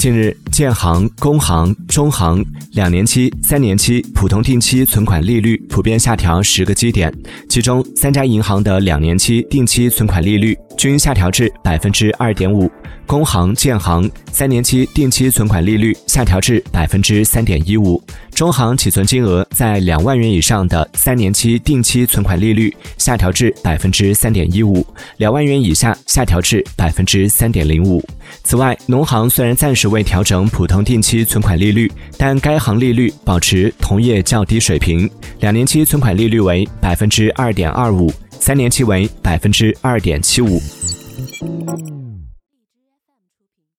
近日，建行、工行、中行两年期、三年期普通定期存款利率普遍下调十个基点，其中三家银行的两年期定期存款利率均下调至百分之二点五。工行、建行三年期定期存款利率下调至百分之三点一五，中行起存金额在两万元以上的三年期定期存款利率下调至百分之三点一五，两万元以下下调至百分之三点零五。此外，农行虽然暂时未调整普通定期存款利率，但该行利率保持同业较低水平，两年期存款利率为百分之二点二五，三年期为百分之二点七五。うん。